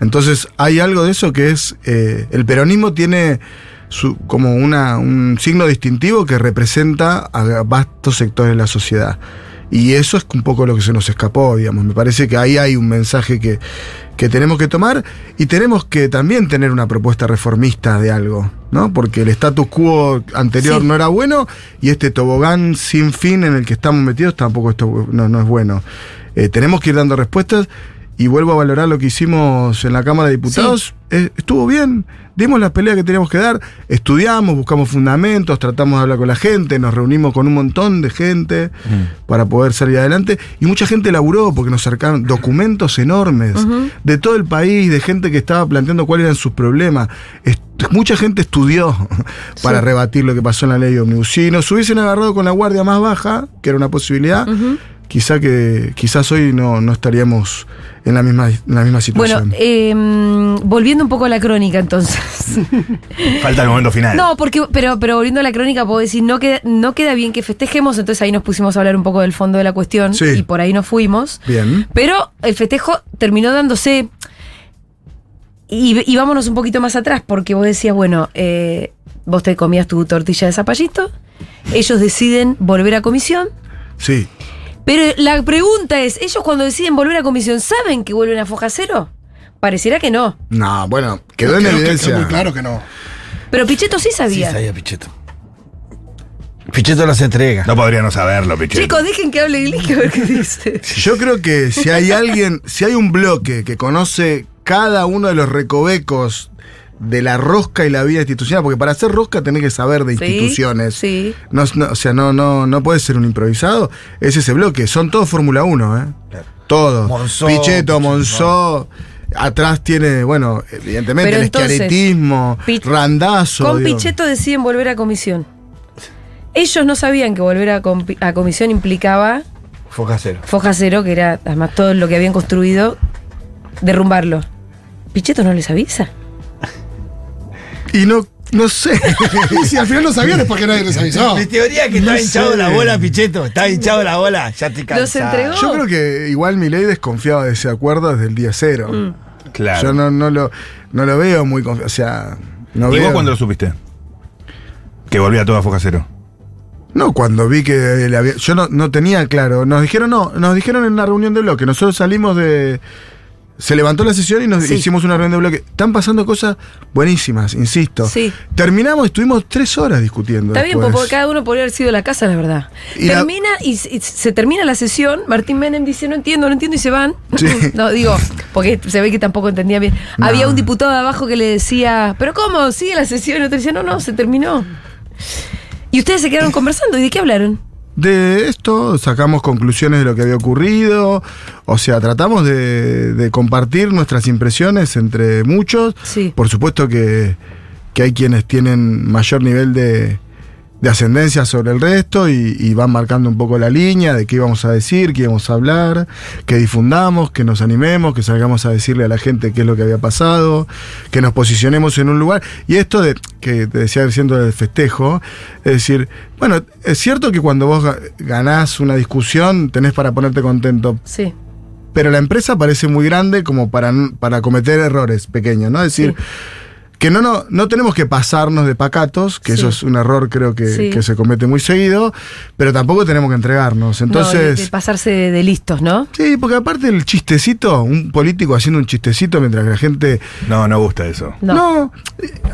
Entonces hay algo de eso que es, eh, el peronismo tiene su- como una, un signo distintivo que representa a vastos sectores de la sociedad. Y eso es un poco lo que se nos escapó, digamos. Me parece que ahí hay un mensaje que, que tenemos que tomar y tenemos que también tener una propuesta reformista de algo, ¿no? Porque el status quo anterior Sí. no era bueno y este tobogán sin fin en el que estamos metidos tampoco esto, no, no es bueno. Eh, tenemos que ir dando respuestas y vuelvo a valorar lo que hicimos en la Cámara de Diputados. Eh, estuvo bien, dimos la pelea que teníamos que dar, estudiamos, buscamos fundamentos, tratamos de hablar con la gente, nos reunimos con un montón de gente para poder salir adelante y mucha gente laburó porque nos acercaron documentos enormes de todo el país, de gente que estaba planteando cuáles eran sus problemas. Est- mucha gente estudió para Sí. rebatir lo que pasó en la ley de Omnibus. Si nos hubiesen agarrado con la guardia más baja, que era una posibilidad, quizá que quizás hoy no, no estaríamos en la misma, en la misma situación. Bueno, eh, volviendo un poco a la crónica entonces. Falta el momento final. No, porque, pero, pero volviendo a la crónica, puedo decir, no queda, no queda bien que festejemos, entonces ahí nos pusimos a hablar un poco del fondo de la cuestión Sí. y por ahí nos fuimos. Bien. Pero el festejo terminó dándose. Y, y vámonos un poquito más atrás, porque vos decías, bueno, eh, vos te comías tu tortilla de zapallito, ellos deciden volver a comisión, Sí. Pero la pregunta es, ¿ellos cuando deciden volver a comisión saben que vuelven a foja cero? Pareciera que no. No, bueno, quedó en Creo que evidencia. quedó muy claro que no. Pero Pichetto sí Sí, sabía. sabía Pichetto. Pichetto las entrega. No podría no saberlo, Pichetto. Chicos, dejen que hable Glick a ver qué dice. Yo creo que si hay alguien, si hay un bloque que conoce cada uno de los recovecos de la rosca y la vida institucional, porque para hacer rosca tenés que saber de Sí, instituciones. Sí. No, no, o sea, no, no, no puede ser un improvisado. Es ese bloque. Son todos Fórmula 1, ¿eh? Todos. Monzó, Pichetto, Monzó. Atrás tiene, bueno, evidentemente Pero el entonces, esquiaretismo, Pich- Randazo. Con digo. Pichetto deciden volver a comisión. Ellos no sabían que volver a, a comisión implicaba Foja cero. foja cero, que era además todo lo que habían construido, derrumbarlo. Pichetto no les avisa. Y no, no sé. Y si al final no sabían es porque nadie les avisó. Mi teoría es que No está hinchado sé. la bola, Pichetto. Está hinchado la bola. Ya estoy cansado. Los entregó. Yo creo que igual Milei desconfiaba de ese acuerdo desde el día cero. Mm. Claro. Yo no, no, lo, no lo veo muy confiado. O sea, no ¿Y veo. vos cuándo lo supiste? Que volvía todo a foca cero. No, cuando vi que le había. Yo no, no tenía claro. Nos dijeron, no, nos dijeron en la reunión de bloque. Nosotros salimos de. Se levantó la sesión y nos Sí. hicimos una reunión de bloque. Están pasando cosas buenísimas, insisto. Sí. Terminamos, estuvimos tres horas discutiendo. Está bien, porque cada uno podría haber sido la casa, la verdad. Y Termina y, se- y se termina la sesión. Martín Menem dice: No entiendo, no entiendo, y se van. Sí. no, digo, porque se ve que tampoco entendía bien. No. Había un diputado de abajo que le decía: ¿Pero cómo? ¿Sigue la sesión? Y otro decía: No, no, se terminó. Y ustedes se quedaron conversando. ¿Y de qué hablaron? De esto sacamos conclusiones de lo que había ocurrido, o sea, tratamos de, de compartir nuestras impresiones entre muchos. Sí. Por supuesto que, que hay quienes tienen mayor nivel de, de ascendencia sobre el resto y, y van marcando un poco la línea de qué íbamos a decir, qué íbamos a hablar, que difundamos, que nos animemos, que salgamos a decirle a la gente qué es lo que había pasado, que nos posicionemos en un lugar. Y esto de que te decía diciendo del festejo, es decir, bueno, es cierto que cuando vos ga- ganás una discusión tenés para ponerte contento, Sí. pero la empresa parece muy grande como para, para cometer errores pequeños, ¿no? Es decir, que no, no, no tenemos que pasarnos de pacatos, que Sí. eso es un error creo que, Sí. que se comete muy seguido, pero tampoco tenemos que entregarnos. No, de- Entonces... de pasarse de, de listos, ¿no? Sí, porque aparte el chistecito, un político haciendo un chistecito mientras que la gente... No, no gusta eso. No,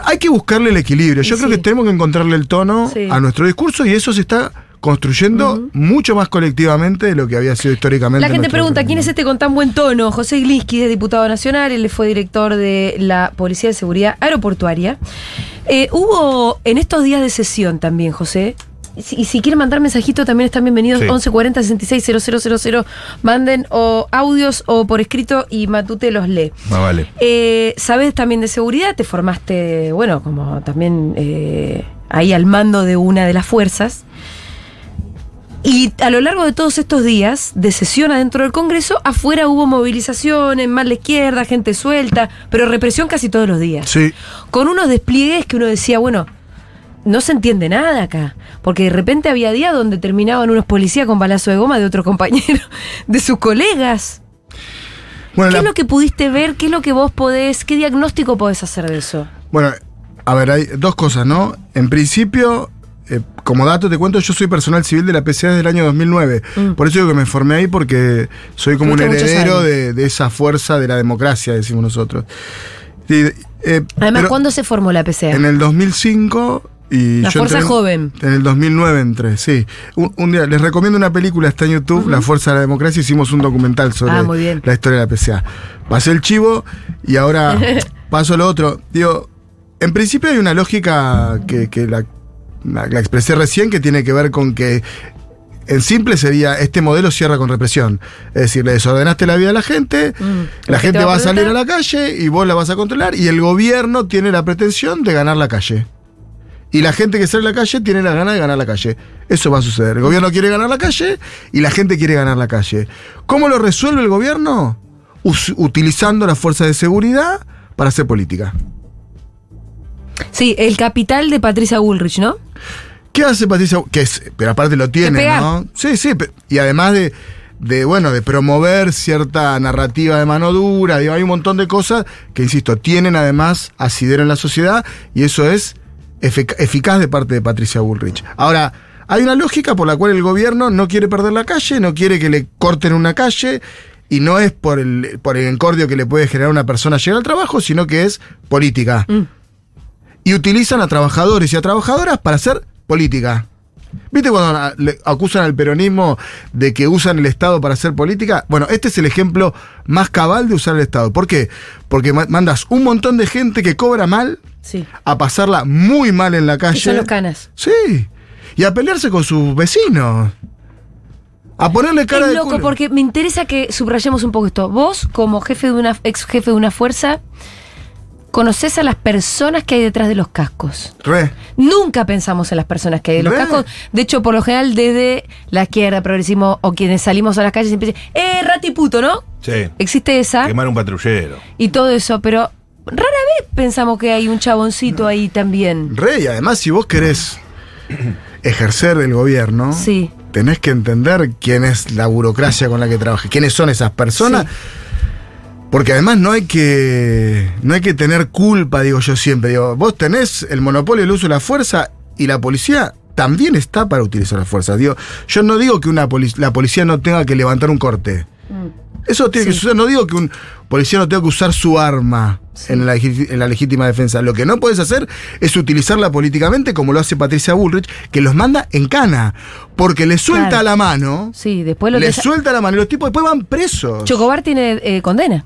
hay que buscarle el equilibrio. Yo creo que tenemos que encontrarle el tono Sí. a nuestro discurso y eso se está construyendo mucho más colectivamente de lo que había sido históricamente. La gente pregunta, ¿quién es este con tan buen tono? José Iglinsky es diputado nacional, él fue director de la Policía de Seguridad Aeroportuaria. Eh, hubo en estos días de sesión también, José. Y si, quieren mandar mensajito también están bienvenidos. Sí. 1140 66 000. Manden o audios o por escrito y Matute los lee. Más vale. Eh, Sabes también de seguridad, te formaste, bueno, como también eh, ahí al mando de una de las fuerzas. Y a lo largo de todos estos días de sesión adentro del Congreso, afuera hubo movilizaciones, más la izquierda, gente suelta, pero represión casi todos los días. Sí. Con unos despliegues que uno decía, bueno, no se entiende nada acá. Porque de repente había días donde terminaban unos policías con balazo de goma de otro compañero, de sus colegas. Bueno, ¿Qué la- es lo que pudiste ver? ¿Qué es lo que vos podés, qué diagnóstico podés hacer de eso? Bueno, a ver, hay dos cosas, ¿no? En principio, eh, como dato te cuento, yo soy personal civil de la PCA desde el año 2009. Mm. Por eso digo que me formé ahí porque soy como un Tuviste heredero de, de esa fuerza de la democracia, decimos nosotros. Y, eh, Además, ¿cuándo se formó la PCA? En el 2005 y La yo Fuerza entré- Joven. En el 2009 entré, sí. Un, un día, les recomiendo una película, está en YouTube, La Fuerza de la Democracia, hicimos un documental sobre Ah, la historia de la PCA. Pasé el chivo y ahora paso lo otro. Digo, en principio hay una lógica que, que la, la- la expresé recién que tiene que ver con que en simple sería, este modelo cierra con represión. Es decir, le desordenaste la vida a la gente, Mm. la ¿Qué gente te va a salir a la calle y vos la vas a controlar y el gobierno tiene la pretensión de ganar la calle. Y la gente que sale a la calle tiene la gana de ganar la calle. Eso va a suceder. El gobierno quiere ganar la calle y la gente quiere ganar la calle. ¿Cómo lo resuelve el gobierno? Us- utilizando las fuerzas de seguridad para hacer política. Sí, el capital de Patricia Bullrich, ¿no? ¿Qué hace Patricia? Que es, pero aparte lo tiene. ¿no? Sí, sí. Y además de, de, bueno, de promover cierta narrativa de mano dura, digo, hay un montón de cosas que, insisto, tienen además asidero en la sociedad y eso es efic- eficaz de parte de Patricia Bullrich. Ahora, hay una lógica por la cual el gobierno no quiere perder la calle, no quiere que le corten una calle. Y no es por el, por el encordio que le puede generar a una persona llegar al trabajo, sino que es política. Y utilizan a trabajadores y a trabajadoras para hacer política. ¿Viste cuando a- le acusan al peronismo de que usan el Estado para hacer política? Bueno, este es el ejemplo más cabal de usar el Estado. ¿Por qué? Porque ma- mandas un montón de gente que cobra mal Sí. a pasarla muy mal en la Que son calle. los canas. Sí. Y a pelearse con sus vecinos. A ponerle cara es de loco culo. porque me interesa que subrayemos un poco esto. Vos, como jefe de una ex jefe de una fuerza, conoces a las personas que hay detrás de los cascos. Re. Nunca pensamos en las personas que hay de los Re. cascos. De hecho, por lo general, desde la izquierda, progresismo o quienes salimos a las calles siempre dicen, ¡eh, rati puto, ¿no? Sí. Existe esa Quemar un patrullero. y todo eso, pero rara vez pensamos que hay un chaboncito ahí también. Re, y además, si vos querés ejercer el gobierno, Sí. tenés que entender quién es la burocracia con la que trabajas, quiénes son esas personas. Porque además no hay que no hay que tener culpa, digo yo siempre. Digo, vos tenés el monopolio del uso de la fuerza y la policía también está para utilizar la fuerza. Digo, yo no digo que una polic- la policía no tenga que levantar un corte. Eso tiene que suceder. No digo que un policía no tenga que usar su arma en, la, en la legítima defensa. Lo que no puedes hacer es utilizarla políticamente como lo hace Patricia Bullrich, que los manda en cana. Porque le suelta Claro. la mano. Sí, después lo Le que... suelta la mano y los tipos después van presos. Chocobar tiene eh, condena.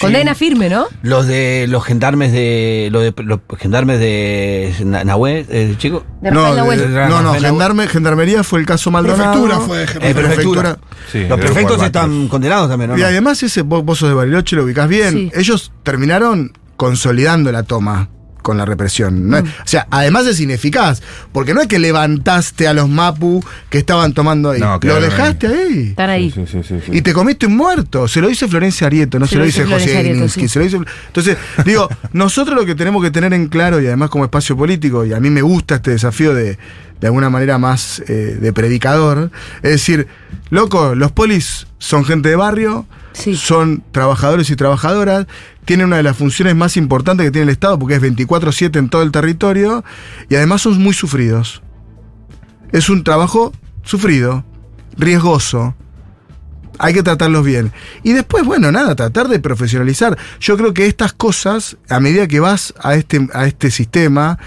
Condena firme, ¿no? Los de los gendarmes de los, de, los gendarmes de Na- Nahuel, eh, chico. De No, Nahuel. de- no, no, gendarme, gendarmería fue el caso Maldonado. Prefectura fue, Eh, prefectura. Sí, los debe prefectos están condenados también, ¿no? Y además ese vos, vos sos de Bariloche, lo ubicás bien. Sí. Ellos terminaron consolidando la toma. Con la represión. No es- Mm. o sea, además es ineficaz, porque no es que levantaste a los Mapu que estaban tomando ahí. No, lo quedaron dejaste ahí. Están ahí. Sí, sí, sí, sí. Y te comiste un muerto. Se lo dice Florencia Arieto, no se, lo dice José sí. se lo dice- Entonces, digo, nosotros lo que tenemos que tener en claro, y además como espacio político, y a mí me gusta este desafío de, de alguna manera más eh, de predicador, es decir, loco, los polis son gente de barrio, son trabajadores y trabajadoras, tienen una de las funciones más importantes que tiene el Estado, porque es 24-7 en todo el territorio, y además son muy sufridos. Es un trabajo sufrido, riesgoso, hay que tratarlos bien. Y después, bueno, nada, tratar de profesionalizar. Yo creo que estas cosas, a medida que vas a este, a este sistema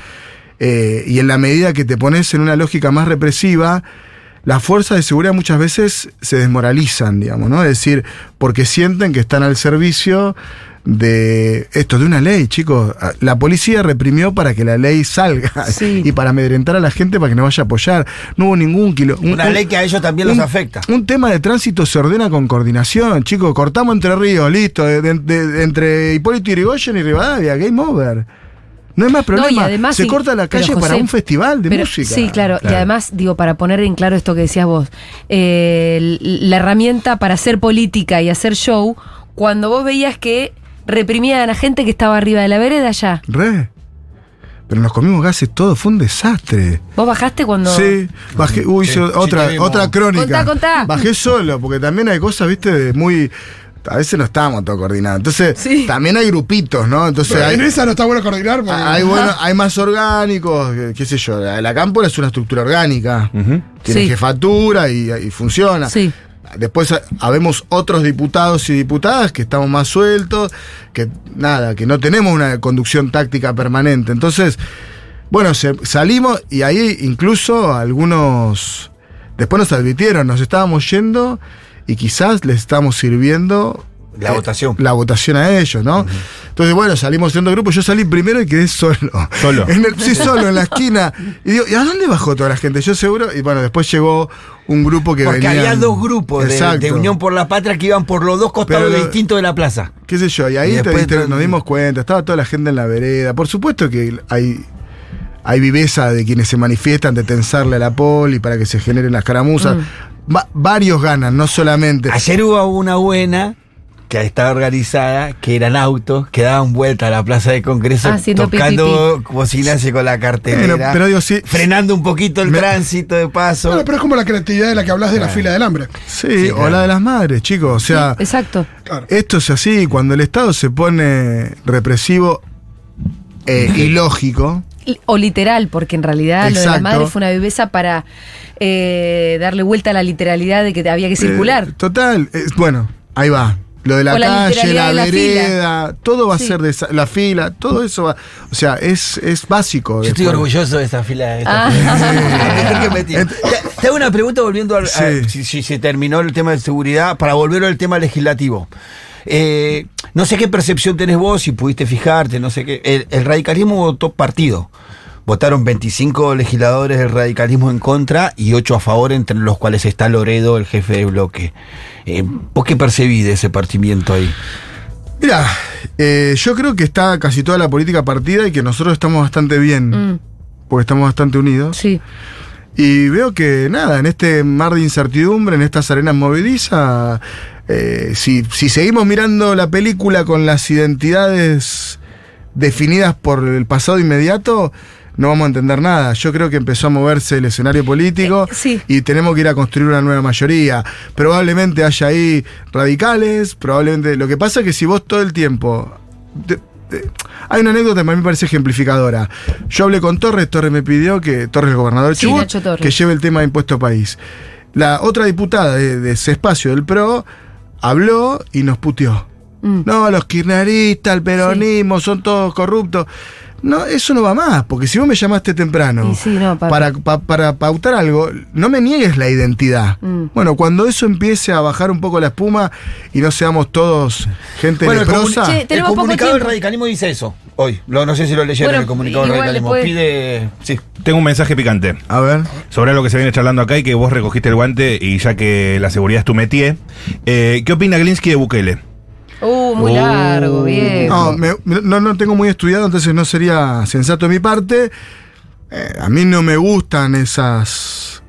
eh, y en la medida que te pones en una lógica más represiva, las fuerzas de seguridad muchas veces se desmoralizan, digamos, ¿no? Es decir, porque sienten que están al servicio de esto, de una ley, chicos. La policía reprimió para que la ley salga y para amedrentar a la gente para que no vaya a apoyar. No hubo ningún kilo. un- Una un- ley que a ellos también los afecta. Un tema de tránsito se ordena con coordinación, chicos. Cortamos entre ríos, listo. de- de- de- entre Hipólito Yrigoyen y Rivadavia, game over. No hay más problema. No, y además, se sí, corta la calle José, para un festival de pero- música. Sí, claro. Y además, digo, para poner en claro esto que decías vos, eh, la herramienta para hacer política y hacer show, cuando vos veías que reprimían a gente que estaba arriba de la vereda ya. Re. Pero nos comimos gases todo, fue un desastre. ¿Vos bajaste cuando.? Sí, bajé, uy, Sí, hice sí otra, otra crónica. Contá, contá. Bajé solo, porque también hay cosas, viste, de muy. A veces no estábamos todos coordinados. Entonces, también hay grupitos, ¿no? Entonces Pero hay, en esa no está bueno coordinar. porque- hay, bueno, hay más orgánicos, qué- sé yo. La, la cámpora es una estructura orgánica. Tiene Sí. jefatura y, y funciona. Después ha- habemos otros diputados y diputadas que estamos más sueltos, que nada, que no tenemos una conducción táctica permanente. Entonces, bueno, se- salimos y ahí incluso algunos después nos advirtieron, nos estábamos yendo y quizás les estamos sirviendo La votación. La votación a ellos, ¿no? Entonces, bueno, salimos siendo grupo. Yo salí primero y quedé solo. Solo. En el- sí, solo en la esquina. Y digo, ¿y a dónde bajó toda la gente? Yo seguro. Y bueno, después llegó un grupo que Porque venía. había dos grupos de, de Unión por la Patria que iban por los dos costados Pero distintos de la plaza. qué sé yo, y ahí Y te- después te- te- nos dimos cuenta, estaba toda la gente en la vereda. Por supuesto que hay, hay viveza de quienes se manifiestan de tensarle a la poli para que se generen las caramuzas. Va- varios ganan, no solamente. Ayer hubo una buena que estaba organizada, que eran autos que daban vuelta a la plaza de Congreso Ah, haciendo tocando bocinarse con la cartelera, Bueno, pero digo, sí, frenando un poquito el tránsito de paso. Bueno, pero es como la creatividad de la que hablas de la fila del hambre. Sí, o la de las madres, chicos. O sea, Exacto. esto es así. Cuando el Estado se pone represivo eh, y lógico. O literal, porque en realidad lo de la madre fue una viveza para eh, darle vuelta a la literalidad de que había que circular. Eh, total, eh, bueno, ahí va. Lo de la calle, la, vereda, todo va a Sí. ser de esa- la fila, todo eso va. O sea, es, es básico. Yo estoy orgulloso de esta fila. de Ah. fila. Te te hago una pregunta volviendo al, a- Sí. si, si se terminó el tema de seguridad, para volver al tema legislativo. Eh, no sé qué percepción tenés vos, si pudiste fijarte, no sé qué. El, el radicalismo votó partido. Votaron 25 legisladores del radicalismo en contra y 8 a favor, entre los cuales está Loredo, el jefe de bloque. Eh, ¿Vos qué percibís de ese partimiento ahí? Mira, eh, yo creo que está casi toda la política partida y que nosotros estamos bastante bien, Mm, porque estamos bastante unidos. sí. Y veo que nada, en este mar de incertidumbre, en estas arenas movedizas, eh, si, si seguimos mirando la película con las identidades definidas por el pasado inmediato, no vamos a entender nada. Yo creo que empezó a moverse el escenario político y tenemos que ir a construir una nueva mayoría. Probablemente haya ahí radicales, probablemente... Lo que pasa es que si vos todo el tiempo... te- hay una anécdota que a mí me parece ejemplificadora. Yo hablé con Torres, Torres me pidió que, Torres el gobernador de Sí, Chubut, que lleve el tema de impuesto país. La otra diputada de, de ese espacio del PRO habló y nos puteó. Mm. No, los kirchneristas, el peronismo, son todos corruptos. No, eso no va más, porque si vos me llamaste temprano Y sí, no, para, pa- para pautar algo, no me niegues la identidad. Mm. Bueno, cuando eso empiece a bajar un poco la espuma y no seamos todos gente Bueno, el, leprosa. comuni- Che, el tenemos poco comunicado del radicalismo dice eso. Hoy. Lo- no sé si lo leyeron Bueno, el comunicado del radicalismo. después- Pide. Sí. Tengo un mensaje picante. A ver. Sobre lo que se viene charlando acá y que vos recogiste el guante y ya que la seguridad es tu métier. Eh, ¿Qué opina Glinsky de Bukele? Uh, muy largo, bien. No, me- me- no, no tengo muy estudiado, entonces no sería sensato de mi parte. Eh, a mí no me gustan esas.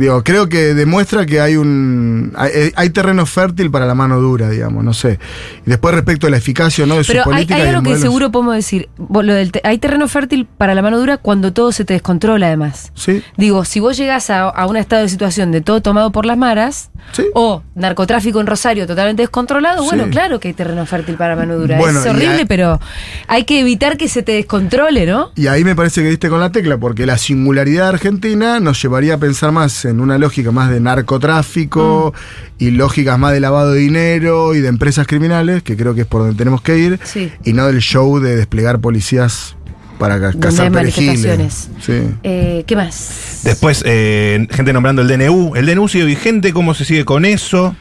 Digo, creo que demuestra que hay un. Hay, hay terreno fértil para la mano dura, digamos, no sé. Y después, respecto a la eficacia o no de su Pero hay, política. hay algo que seguro podemos decir. Vos, lo del te- hay terreno fértil para la mano dura cuando todo se te descontrola, además. Sí. Digo, si vos llegás a, a un estado de situación de todo tomado por las maras, o narcotráfico en Rosario totalmente descontrolado, bueno, Sí. claro que hay terreno fértil para mano dura. Bueno, es horrible, hay- pero hay que evitar que se te descontrole, ¿no? Y ahí me parece que diste con la tecla, porque la singularidad argentina nos llevaría a pensar más en una lógica más de narcotráfico y lógicas más de lavado de dinero y de empresas criminales, que creo que es por donde tenemos que ir, Sí. y no del show de desplegar policías para cazar perejiles. manifestaciones. Sí. Eh, ¿Qué más? Después, eh, gente nombrando el DNU. ¿El DNU sigue vigente? ¿Cómo se sigue con eso?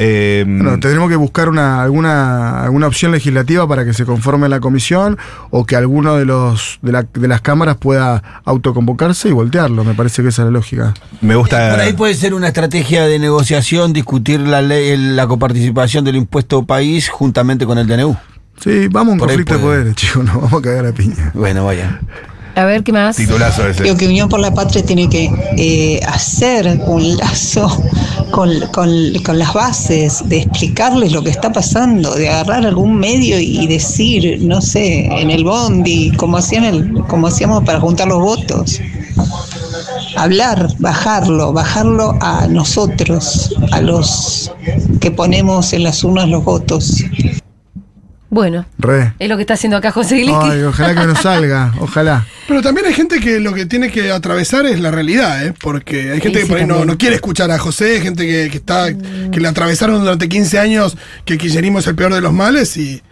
Eh, Bueno, tendremos que buscar una, alguna, alguna opción legislativa para que se conforme la comisión o que alguno de los de, la- de las cámaras pueda autoconvocarse y voltearlo. Me parece que esa es la lógica. Me gusta. Por ahí puede ser una estrategia de negociación, discutir la ley, el- la coparticipación del impuesto país juntamente con el DNU. Sí, vamos a un Por conflicto de poderes, chicos, no vamos a cagar a piña. Bueno, vaya. A ver, ¿qué más? Titulazo ese. Creo que Unión por la Patria tiene que eh, hacer un lazo con, con- con las bases, de explicarles lo que está pasando, de agarrar algún medio y decir, no sé, en el bondi, como, hacían el, como hacíamos para juntar los votos. Hablar, bajarlo, bajarlo a nosotros, a los que ponemos en las urnas los votos. Bueno, Re. es lo que está haciendo acá José Glick. Ay, ojalá que no salga, ojalá. Pero también hay gente que lo que tiene que atravesar es la realidad, ¿eh? Porque hay gente Sí, que por ahí no, no quiere escuchar a José, hay gente que, que está, que le atravesaron durante 15 años que kirchnerismo es el peor de los males y,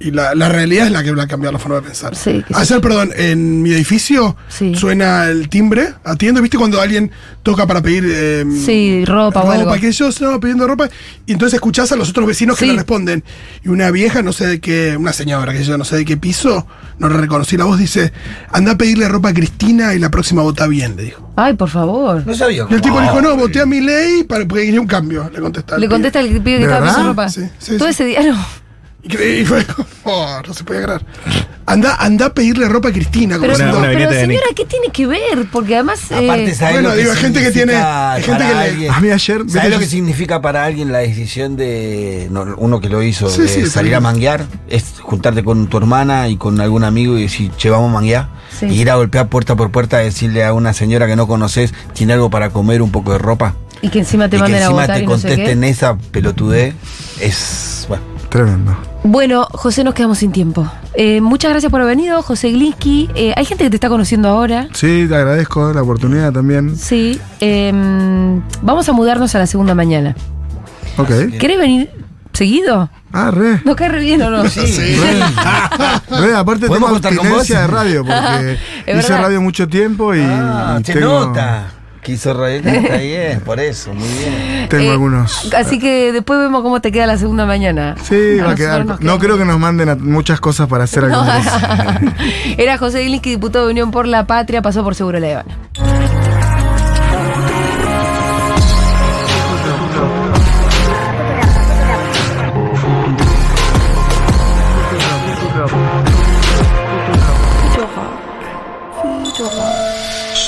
y la, la realidad es la que va a cambiar la forma de pensar. Sí, Ayer, perdón, en mi edificio suena el timbre, atiendo, ¿viste cuando alguien toca para pedir eh, Sí, ropa o algo. ropa, que yo no, pidiendo ropa, y entonces escuchás a los otros vecinos que le responden. Y una vieja, no sé de qué, una señora que yo no sé de qué piso, no reconocí la voz, dice, anda a pedirle ropa a Cristina y la próxima vota bien, le dijo. Ay, por favor. No sabía. Y el tipo le dijo, no, voté a mi ley para, porque quería un cambio, le contesta. Le contesta el pibe que ¿De estaba pidiendo ropa. Sí, sí, Todo sí. ese día no. Y cre- y fue como, oh, no se puede agarrar. Anda, anda a pedirle ropa a Cristina. como Pero, diciendo- pero señora, ¿qué tiene que ver? Porque además. Aparte, eh, ¿sabes Bueno, lo que digo, hay gente que tiene- significa hay gente para que le- alguien? A mí ayer- ¿Sabes lo que significa para alguien la decisión de no, uno que lo hizo, Sí, de sí, salir a también. manguear? Es juntarte con tu hermana y con algún amigo y decir, che, vamos a manguear. Sí. Y ir a golpear puerta por puerta a decirle a una señora que no conoces, tiene algo para comer, un poco de ropa. y que encima te y que manden a encima votar te y no sé contesten esa pelotudez. Es. Bueno. Tremendo. Bueno, José, nos quedamos sin tiempo. Eh, muchas gracias por haber venido, José Glinsky. Eh, hay gente que te está conociendo ahora. Sí, te agradezco la oportunidad también. Sí. eh, vamos a mudarnos a la segunda mañana. Ok. ¿Querés venir seguido? Ah, re. ¿No cae re bien o no? Re, aparte ¿Podemos tengo contar con abstinencia vos? de radio, porque hice radio mucho tiempo y, Ah, y te tengo, nota. Está bien, por eso, muy bien. tengo Eh, algunos. Así que después vemos cómo te queda la segunda mañana. Sí, A va a quedar. No queda- creo que nos manden a- muchas cosas para hacer No. Era José Glinsky, diputado de Unión por la Patria, pasó por Seguro La Habana.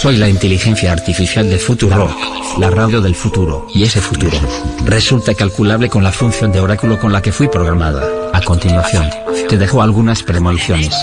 Soy la inteligencia artificial de Futuro, la radio del futuro, y ese futuro resulta calculable con la función de oráculo con la que fui programada. A continuación, te dejo algunas premoniciones.